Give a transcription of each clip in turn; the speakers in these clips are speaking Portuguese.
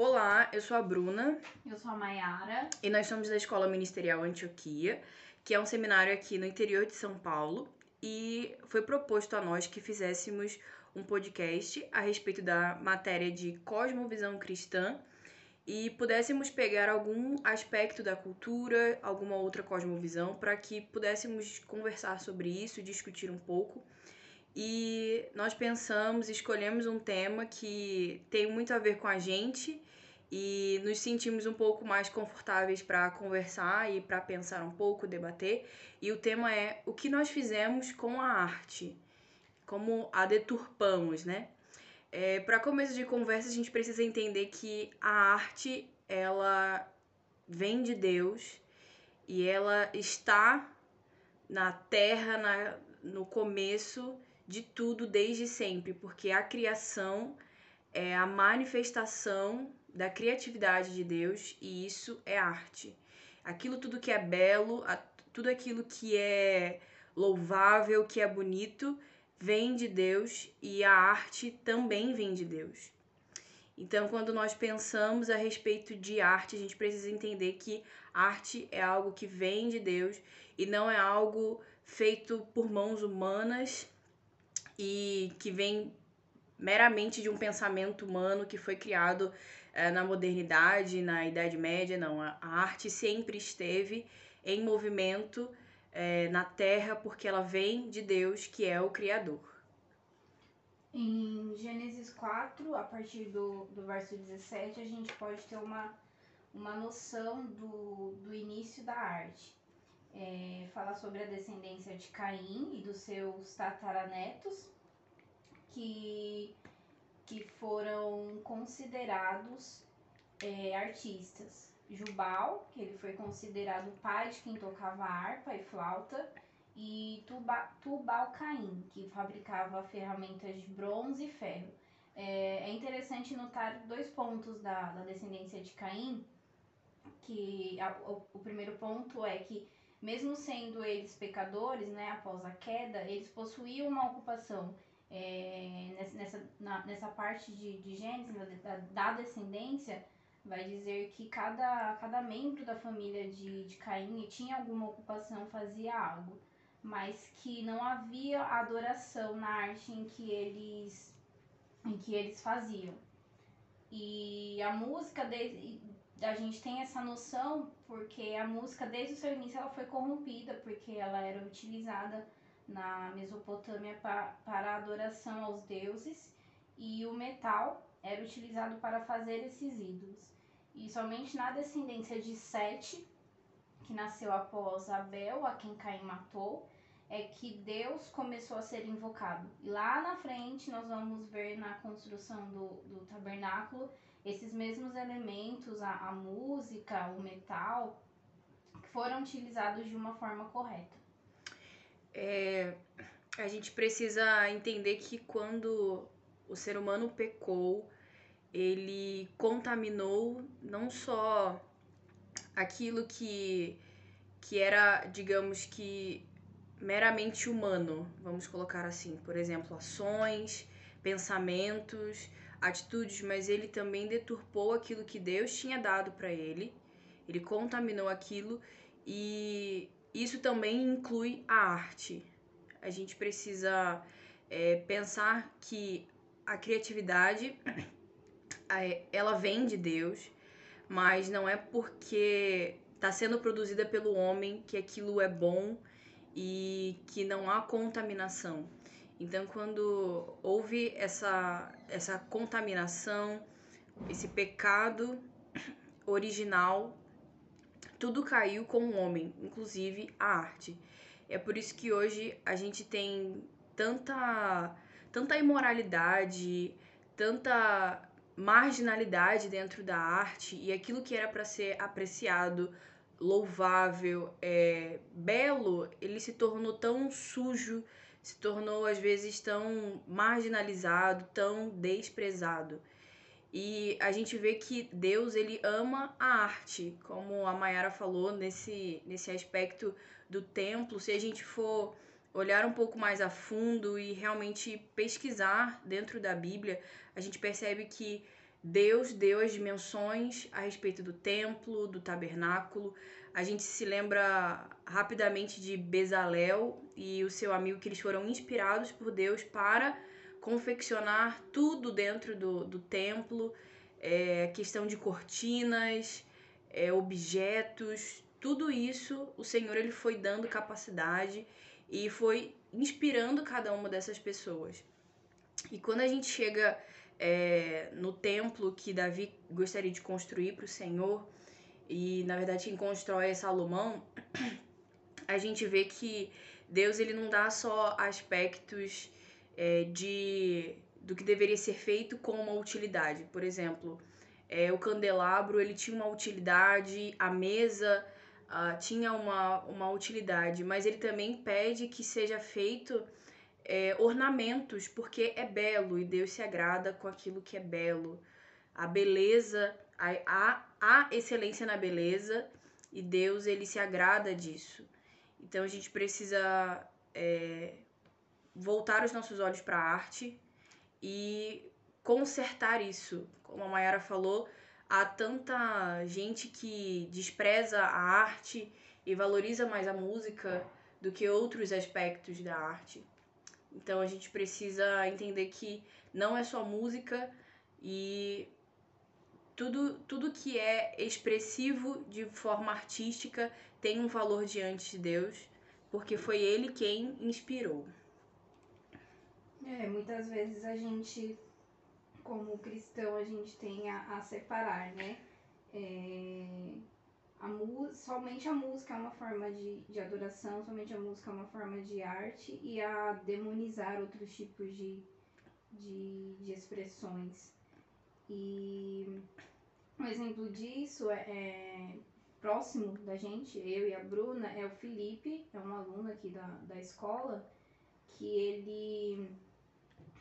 Olá, eu sou a Bruna Eu sou a Maiara. e nós somos da Escola Ministerial Antioquia, que é um seminário aqui no interior de São Paulo, e foi proposto a nós que fizéssemos um podcast a respeito da matéria de cosmovisão cristã e pudéssemos pegar algum aspecto da cultura, alguma outra cosmovisão, para que pudéssemos conversar sobre isso, discutir um pouco. E nós pensamos, escolhemos um tema que tem muito a ver com a gente e nos sentimos um pouco mais confortáveis para conversar e para pensar um pouco, debater. E o tema é o que nós fizemos com a arte, como a deturpamos, né? É, para começo de conversa, a gente precisa entender que a arte ela vem de Deus e ela está na terra, na, no começo de tudo desde sempre, porque a criação é a manifestação da criatividade de Deus e isso é arte. Aquilo tudo que é belo, tudo aquilo que é louvável, que é bonito, vem de Deus e a arte também vem de Deus. Então, quando nós pensamos a respeito de arte, a gente precisa entender que arte é algo que vem de Deus e não é algo feito por mãos humanas e que vem meramente de um pensamento humano que foi criado na modernidade, na Idade Média. Não, a, a arte sempre esteve em movimento é, na Terra porque ela vem de Deus, que é o Criador. Em Gênesis 4, a partir do, do verso 17, a gente pode ter uma, uma noção do, do início da arte. É, fala sobre a descendência de Caim e dos seus tataranetos, que, que foram considerados é, artistas. Jubal, que ele foi considerado o pai de quem tocava harpa e flauta, e Tuba, Tubal Caim, que fabricava ferramentas de bronze e ferro. É, é interessante notar dois pontos da, da descendência de Caim, que a, o, o primeiro ponto é que mesmo sendo eles pecadores, né, após a queda, eles possuíam uma ocupação é, nessa, na, nessa parte de, de Gênesis, da, da descendência, vai dizer que cada, cada membro da família de, de Caim tinha alguma ocupação, fazia algo, mas que não havia adoração na arte em que eles, em que eles faziam. E a música, de, a gente tem essa noção porque a música, desde o seu início, ela foi corrompida, porque ela era utilizada na Mesopotâmia pa, para adoração aos deuses, e o metal era utilizado para fazer esses ídolos. E somente na descendência de Sete, que nasceu após Abel, a quem Caim matou, é que Deus começou a ser invocado. E lá na frente nós vamos ver na construção do, do tabernáculo esses mesmos elementos, a, a música, o metal, que foram utilizados de uma forma correta. É, a gente precisa entender que quando o ser humano pecou, ele contaminou não só aquilo que, que era, digamos que, meramente humano, vamos colocar assim, por exemplo, ações, pensamentos, atitudes, mas ele também deturpou aquilo que Deus tinha dado para ele, ele contaminou aquilo e isso também inclui a arte. A gente precisa é, pensar que a criatividade ela vem de Deus, mas não é porque está sendo produzida pelo homem que aquilo é bom e que não há contaminação. Então, quando houve essa, essa contaminação, esse pecado original, tudo caiu com o homem, inclusive a arte. É por isso que hoje a gente tem tanta, tanta imoralidade, tanta marginalidade dentro da arte e aquilo que era para ser apreciado, louvável, é, belo, ele se tornou tão sujo, se tornou às vezes tão marginalizado, tão desprezado. E a gente vê que Deus ele ama a arte, como a Mayara falou nesse, nesse aspecto do templo. Se a gente for olhar um pouco mais a fundo e realmente pesquisar dentro da Bíblia, a gente percebe que Deus deu as dimensões a respeito do templo, do tabernáculo. A gente se lembra rapidamente de Bezalel e o seu amigo que eles foram inspirados por Deus para confeccionar tudo dentro do, do templo, é, questão de cortinas, é, objetos, tudo isso o Senhor ele foi dando capacidade e foi inspirando cada uma dessas pessoas. E quando a gente chega é, no templo que Davi gostaria de construir para o Senhor, e na verdade quem constrói é Salomão, a gente vê que Deus ele não dá só aspectos é, de do que deveria ser feito com uma utilidade. Por exemplo, é, o candelabro ele tinha uma utilidade, a mesa uh, tinha uma, uma utilidade, mas ele também pede que seja feito é, ornamentos, porque é belo e Deus se agrada com aquilo que é belo. A beleza, a, a, excelência na beleza e Deus ele se agrada disso. Então a gente precisa é, voltar os nossos olhos para a arte e consertar isso. Como a Mayara falou, há tanta gente que despreza a arte e valoriza mais a música do que outros aspectos da arte. Então a gente precisa entender que não é só música e tudo, tudo que é expressivo de forma artística tem um valor diante de Deus, porque foi ele quem inspirou. É, muitas vezes a gente, como cristão, a gente tem a, a separar, né? É, a somente a música é uma forma de, de adoração, somente a música é uma forma de arte e a demonizar outros tipos de, de, de expressões. E um exemplo disso é, é, próximo da gente, eu e a Bruna, é o Felipe, é um aluno aqui da, da escola, que ele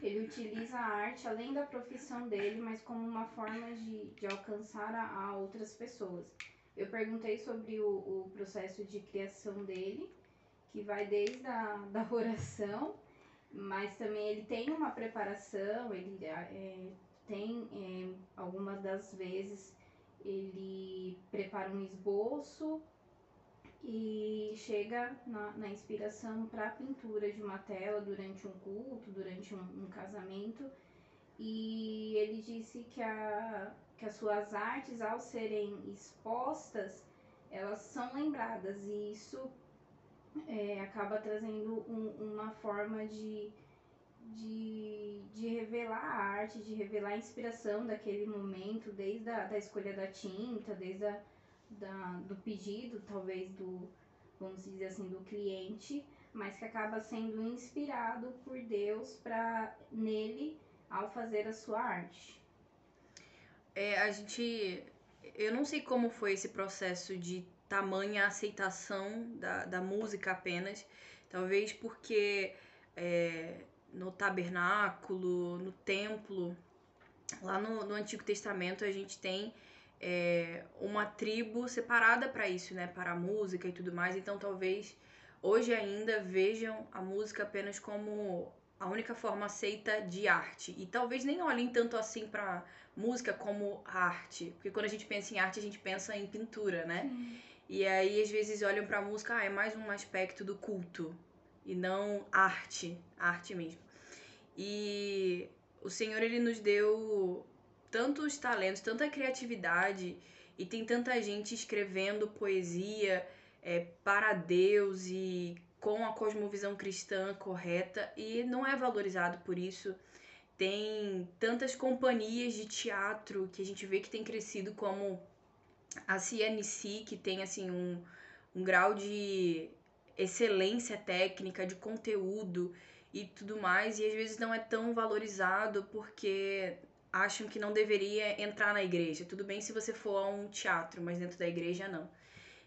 ele utiliza a arte além da profissão dele, mas como uma forma de, de alcançar a, a outras pessoas. Eu perguntei sobre o, o, processo de criação dele, que vai desde a da oração, mas também ele tem uma preparação, ele é, tem é, algumas das vezes ele prepara um esboço e chega na, na inspiração para a pintura de uma tela durante um culto, durante um, um casamento. E ele disse que, a, que as suas artes, ao serem expostas, elas são lembradas e isso é, acaba trazendo um, uma forma de, de, de revelar a arte, de revelar a inspiração daquele momento, desde a da escolha da tinta, desde a da, do pedido, talvez do, vamos dizer assim, do cliente, mas que acaba sendo inspirado por Deus para nele ao fazer a sua arte. É, a gente, eu não sei como foi esse processo de tamanha aceitação da, da música apenas, talvez porque é, no tabernáculo, no templo, lá no, no Antigo Testamento a gente tem é, uma tribo separada para isso, né? Para a música e tudo mais. Então talvez hoje ainda vejam a música apenas como a única forma aceita de arte. E talvez nem olhem tanto assim para música como arte. Porque quando a gente pensa em arte, a gente pensa em pintura, né? Sim. E aí às vezes olham para a música, ah, é mais um aspecto do culto e não arte, arte mesmo. E o Senhor ele nos deu tantos talentos, tanta criatividade e tem tanta gente escrevendo poesia é, para Deus e com a cosmovisão cristã correta e não é valorizado por isso. Tem tantas companhias de teatro que a gente vê que tem crescido como a CNC, que tem assim um, um grau de excelência técnica, de conteúdo e tudo mais, e às vezes não é tão valorizado porque acham que não deveria entrar na igreja. Tudo bem se você for a um teatro, mas dentro da igreja não.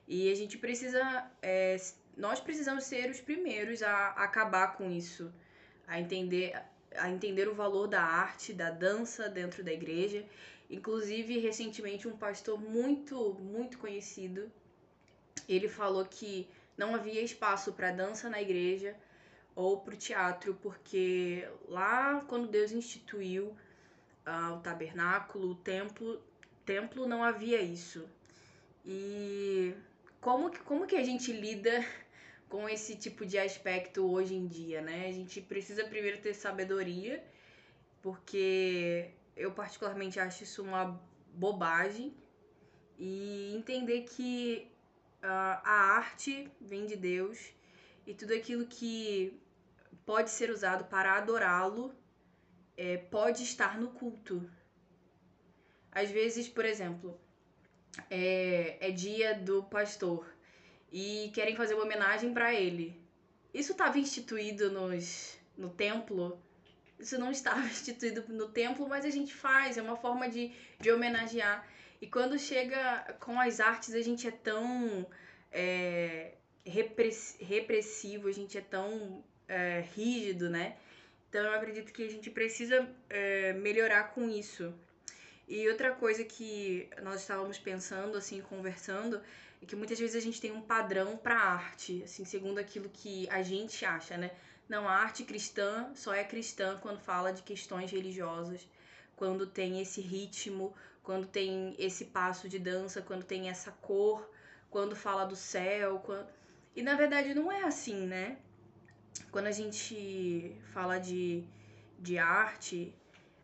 E a gente precisa, é, nós precisamos ser os primeiros a, acabar com isso, a entender, a entender o valor da arte, da dança dentro da igreja. Inclusive, recentemente, um pastor muito, muito conhecido, ele falou que não havia espaço para dança na igreja ou para o teatro, porque lá quando Deus instituiu uh, o tabernáculo, o templo, templo não havia isso. E como que, como que a gente lida com esse tipo de aspecto hoje em dia, né? A gente precisa primeiro ter sabedoria, porque eu particularmente acho isso uma bobagem e entender que uh, a arte vem de Deus e tudo aquilo que pode ser usado para adorá-lo é, pode estar no culto. Às vezes, por exemplo, é, é dia do pastor e querem fazer uma homenagem para ele. Isso estava instituído nos, no templo? Isso não estava instituído no templo, mas a gente faz, é uma forma de, de homenagear. E quando chega com as artes, a gente é tão é, repressivo, a gente é tão é, rígido, né? Então eu acredito que a gente precisa é, melhorar com isso. E outra coisa que nós estávamos pensando, assim, conversando, é que muitas vezes a gente tem um padrão para arte, assim, segundo aquilo que a gente acha, né? Não, a arte cristã só é cristã quando fala de questões religiosas, quando tem esse ritmo, quando tem esse passo de dança, quando tem essa cor, quando fala do céu. Quando... E na verdade não é assim, né? Quando a gente fala de, de arte,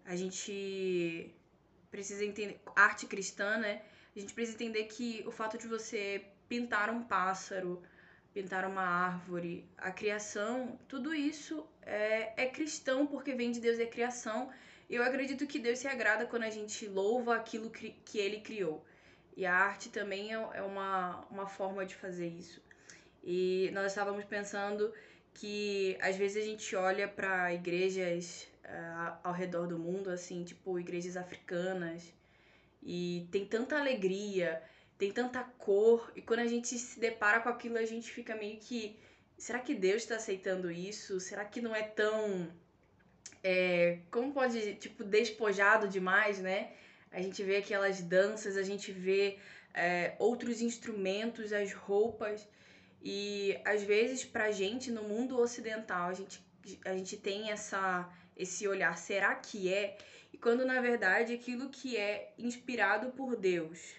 a gente precisa entender. Arte cristã, né? A gente precisa entender que o fato de você pintar um pássaro, pintar uma árvore, a criação, tudo isso é, é cristão porque vem de Deus, é criação. E eu acredito que Deus se agrada quando a gente louva aquilo que ele criou. E a arte também é, é uma, uma forma de fazer isso. E nós estávamos pensando que às vezes a gente olha para igrejas uh, ao redor do mundo, assim, tipo igrejas africanas, e tem tanta alegria, tem tanta cor, e quando a gente se depara com aquilo, a gente fica meio que. Será que Deus está aceitando isso? Será que não é tão. É, como pode, tipo, despojado demais, né? A gente vê aquelas danças, a gente vê é, outros instrumentos, as roupas. E às vezes, pra gente, no mundo ocidental, a gente, a gente tem essa, esse olhar, será que é? E quando na verdade aquilo que é inspirado por Deus,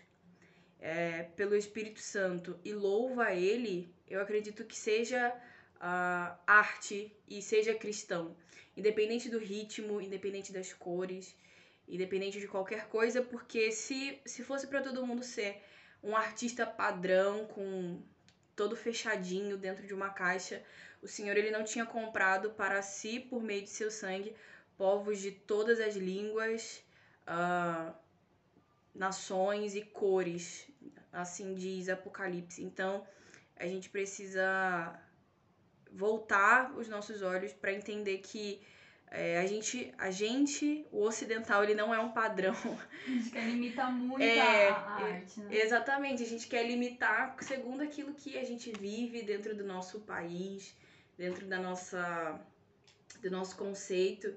é, pelo Espírito Santo e louva Ele, eu acredito que seja uh, arte e seja cristão. Independente do ritmo, independente das cores, independente de qualquer coisa, porque se, se fosse para todo mundo ser um artista padrão, com todo fechadinho dentro de uma caixa, o Senhor ele não tinha comprado para si, por meio de seu sangue, povos de todas as línguas, uh, nações e cores, assim diz Apocalipse. Então, a gente precisa voltar os nossos olhos para entender que é, a, gente, a gente, o ocidental, ele não é um padrão. A gente quer limitar muito é, a, a arte, né? Exatamente, a gente quer limitar segundo aquilo que a gente vive dentro do nosso país, dentro da nossa, do nosso conceito.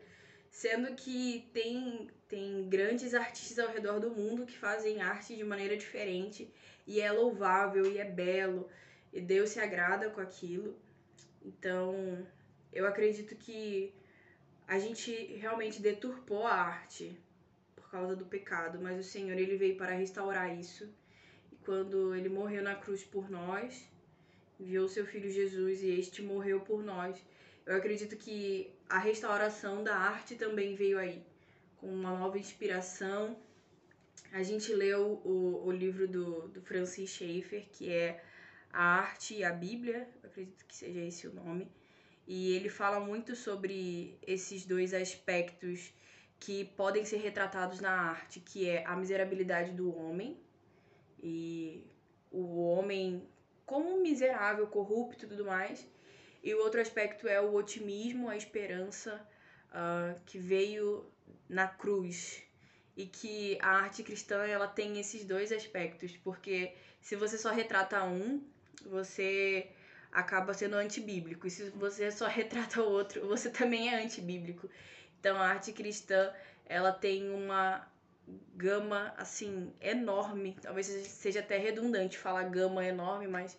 Sendo que tem, tem grandes artistas ao redor do mundo que fazem arte de maneira diferente e é louvável e é belo e Deus se agrada com aquilo. Então, eu acredito que a gente realmente deturpou a arte por causa do pecado, mas o Senhor ele veio para restaurar isso. E quando ele morreu na cruz por nós, enviou seu filho Jesus e este morreu por nós eu acredito que a restauração da arte também veio aí, com uma nova inspiração. A gente leu o, o livro do, do Francis Schaeffer, que é A Arte e a Bíblia, acredito que seja esse o nome. E ele fala muito sobre esses dois aspectos que podem ser retratados na arte, que é a miserabilidade do homem e o homem como miserável, corrupto e tudo mais, e o outro aspecto é o otimismo, a esperança uh, que veio na cruz. E que a arte cristã ela tem esses dois aspectos, porque se você só retrata um, você acaba sendo antibíblico. E se você só retrata o outro, você também é antibíblico. Então a arte cristã, ela tem uma gama assim enorme. Talvez seja até redundante falar gama enorme, mas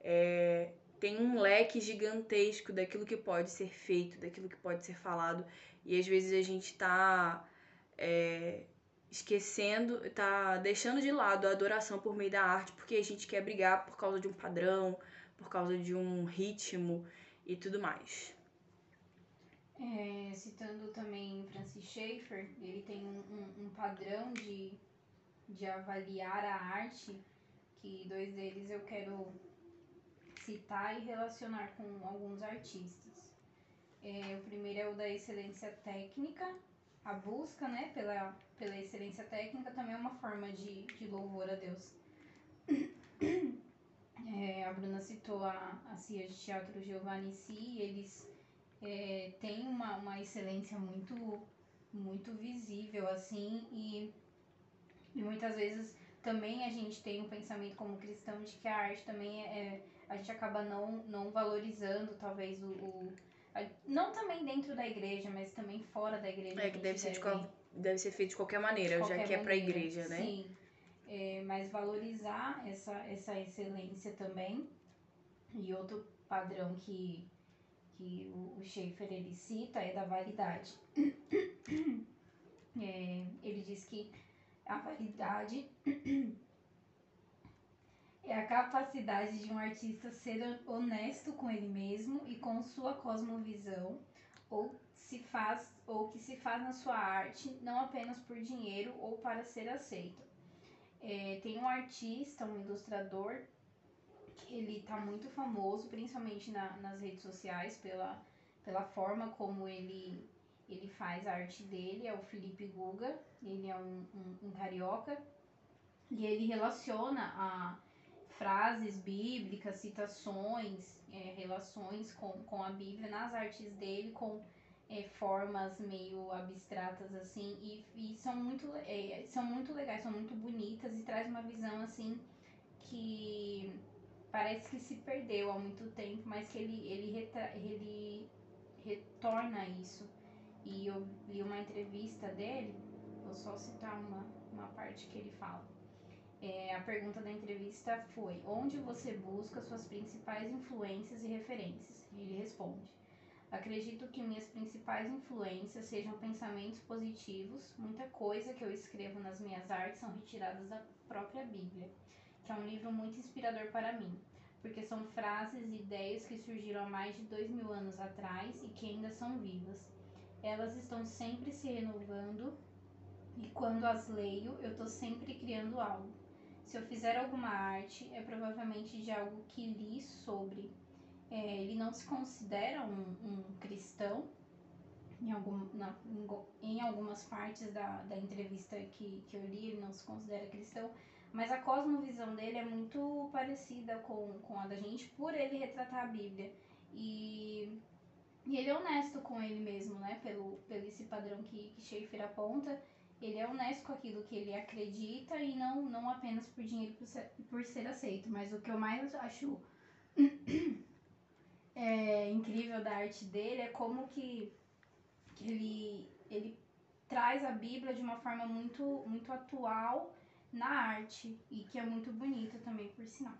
é, tem um leque gigantesco daquilo que pode ser feito, daquilo que pode ser falado. E às vezes a gente está é, esquecendo, tá deixando de lado a adoração por meio da arte, porque a gente quer brigar por causa de um padrão, por causa de um ritmo e tudo mais. É, citando também Francis Schaeffer, ele tem um, um, um, padrão de, de avaliar a arte, que dois deles eu quero citar e relacionar com alguns artistas. É, o primeiro é o da excelência técnica, a busca né, pela, pela excelência técnica também é uma forma de, de louvor a Deus. É, a Bruna citou a, a CIA de Teatro Giovanni Si, eles é, têm uma, uma excelência muito, muito visível, assim, e, e muitas vezes também a gente tem um pensamento como cristão de que a arte também é, é a gente acaba não, não valorizando talvez o, o não também dentro da igreja, mas também fora da igreja. É que deve ser, deve... De, deve ser feito de qualquer maneira, de qualquer já que maneira, é pra igreja, né? Sim. É, mas valorizar essa, essa excelência também. E outro padrão que, que o, o Schaefer ele cita é da validade. É, ele diz que a validade é a capacidade de um artista ser honesto com ele mesmo e com sua cosmovisão, ou se faz ou que se faz na sua arte não apenas por dinheiro ou para ser aceito. É, tem um artista, um ilustrador, que ele tá muito famoso, principalmente na, nas redes sociais, pela, pela forma como ele, ele faz a arte dele, é o Felipe Guga, ele é um, um, um carioca, e ele relaciona a frases bíblicas, citações, é, relações com, com a Bíblia nas artes dele, com é, formas meio abstratas assim, e, e são, muito, é, são muito legais, são muito bonitas e traz uma visão assim que parece que se perdeu há muito tempo, mas que ele, ele, retra, ele retorna isso. E eu li uma entrevista dele, vou só citar uma, uma parte que ele fala. É, a pergunta da entrevista foi: Onde você busca suas principais influências e referências? Ele responde: Acredito que minhas principais influências sejam pensamentos positivos. Muita coisa que eu escrevo nas minhas artes são retiradas da própria Bíblia, que é um livro muito inspirador para mim, porque são frases e ideias que surgiram há mais de dois mil anos atrás e que ainda são vivas. Elas estão sempre se renovando e quando as leio, eu estou sempre criando algo. Se eu fizer alguma arte, é provavelmente de algo que li sobre. É, ele não se considera um, um cristão, em, algum, na, em, algumas partes da, da entrevista que, que eu li, ele não se considera cristão, mas a cosmovisão dele é muito parecida com, com a da gente, por ele retratar a Bíblia. E, e ele é honesto com ele mesmo, né? Pelo, pelo esse padrão que, que Schaefer aponta ele é honesto com aquilo que ele acredita e não, não apenas por dinheiro por ser, por ser aceito. Mas o que eu mais acho é, incrível da arte dele é como que, que ele, ele traz a Bíblia de uma forma muito, muito atual na arte e que é muito bonita também, por sinal.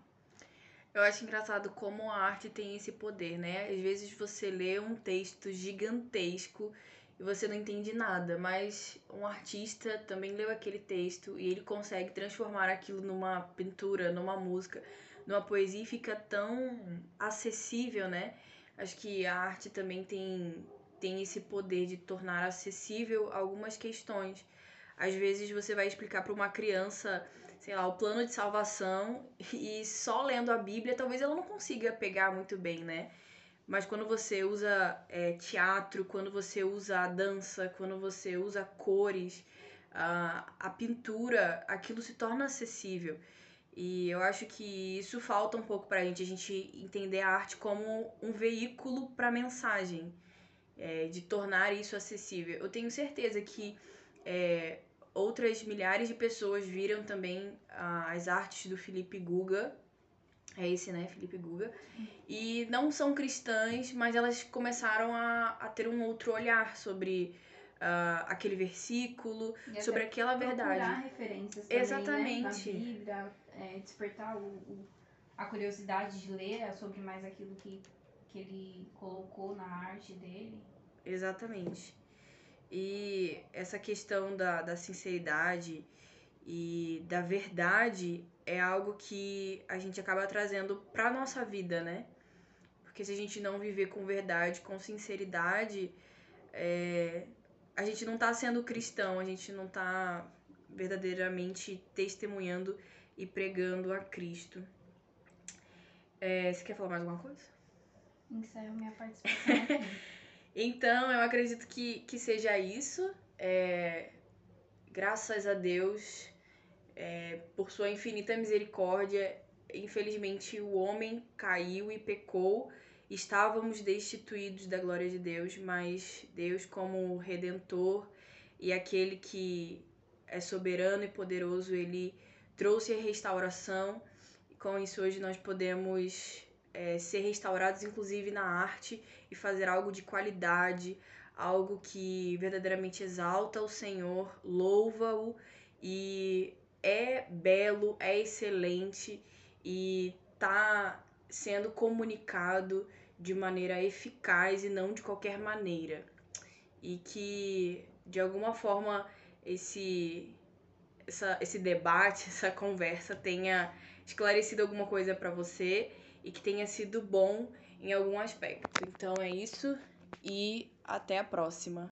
Eu acho engraçado como a arte tem esse poder, né? Às vezes você lê um texto gigantesco e você não entende nada, mas um artista também leu aquele texto e ele consegue transformar aquilo numa pintura, numa música, numa poesia e fica tão acessível, né? Acho que a arte também tem, tem esse poder de tornar acessível algumas questões. Às vezes você vai explicar para uma criança, sei lá, o plano de salvação e só lendo a Bíblia talvez ela não consiga pegar muito bem, né? Mas quando você usa é, teatro, quando você usa a dança, quando você usa cores, a, a pintura, aquilo se torna acessível. E eu acho que isso falta um pouco pra gente, a gente entender a arte como um veículo para mensagem, é, de tornar isso acessível. Eu tenho certeza que é, outras milhares de pessoas viram também ah, as artes do Felipe Guga é esse, né, Felipe Guga, e não são cristãs, mas elas começaram a, a ter um outro olhar sobre uh, aquele versículo, e sobre aquela verdade. referências também, Exatamente. Né, Bíblia, é, despertar o, o, a curiosidade de ler sobre mais aquilo que, que ele colocou na arte dele. Exatamente. E essa questão da, da sinceridade e da verdade é algo que a gente acaba trazendo para nossa vida, né? Porque se a gente não viver com verdade, com sinceridade, é, a gente não tá sendo cristão, a gente não tá verdadeiramente testemunhando e pregando a Cristo. É, você quer falar mais alguma coisa? Encerro minha participação. Então, eu acredito que, que seja isso. É, graças a Deus, é, por sua infinita misericórdia, infelizmente o homem caiu e pecou. Estávamos destituídos da glória de Deus, mas Deus, como redentor e aquele que é soberano e poderoso, ele trouxe a restauração. E com isso, hoje nós podemos é, ser restaurados, inclusive na arte, e fazer algo de qualidade, algo que verdadeiramente exalta o Senhor, louva-o e é belo, é excelente e tá sendo comunicado de maneira eficaz e não de qualquer maneira. E que de alguma forma esse essa, esse debate, essa conversa tenha esclarecido alguma coisa para você e que tenha sido bom em algum aspecto. Então é isso e até a próxima.